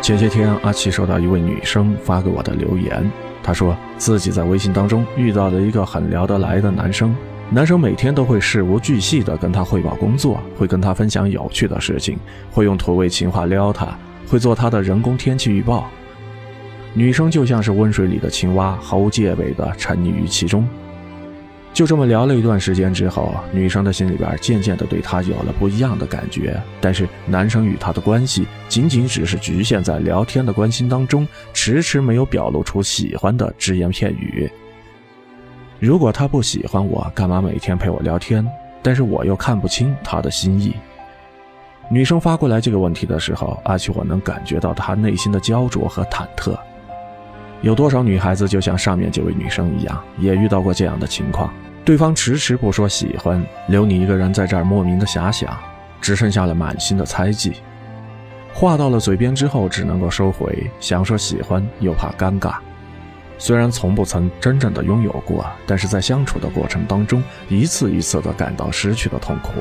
前些天，阿奇收到一位女生发给我的留言，她说自己在微信当中遇到了一个很聊得来的男生，男生每天都会事无巨细地跟她汇报工作，会跟她分享有趣的事情，会用土味情话撩她，会做她的人工天气预报。女生就像是温水里的青蛙，毫无戒备地沉溺于其中。就这么聊了一段时间之后，女生的心里边渐渐的对他有了不一样的感觉。但是男生与她的关系仅仅只是局限在聊天的关心当中，迟迟没有表露出喜欢的只言片语。如果他不喜欢我，干嘛每天陪我聊天？但是我又看不清他的心意。女生发过来这个问题的时候，阿奇我能感觉到她内心的焦灼和忐忑。有多少女孩子就像上面这位女生一样，也遇到过这样的情况？对方迟迟不说喜欢，留你一个人在这儿莫名的遐想，只剩下了满心的猜忌。话到了嘴边之后，只能够收回，想说喜欢又怕尴尬。虽然从不曾真正的拥有过，但是在相处的过程当中，一次一次的感到失去的痛苦，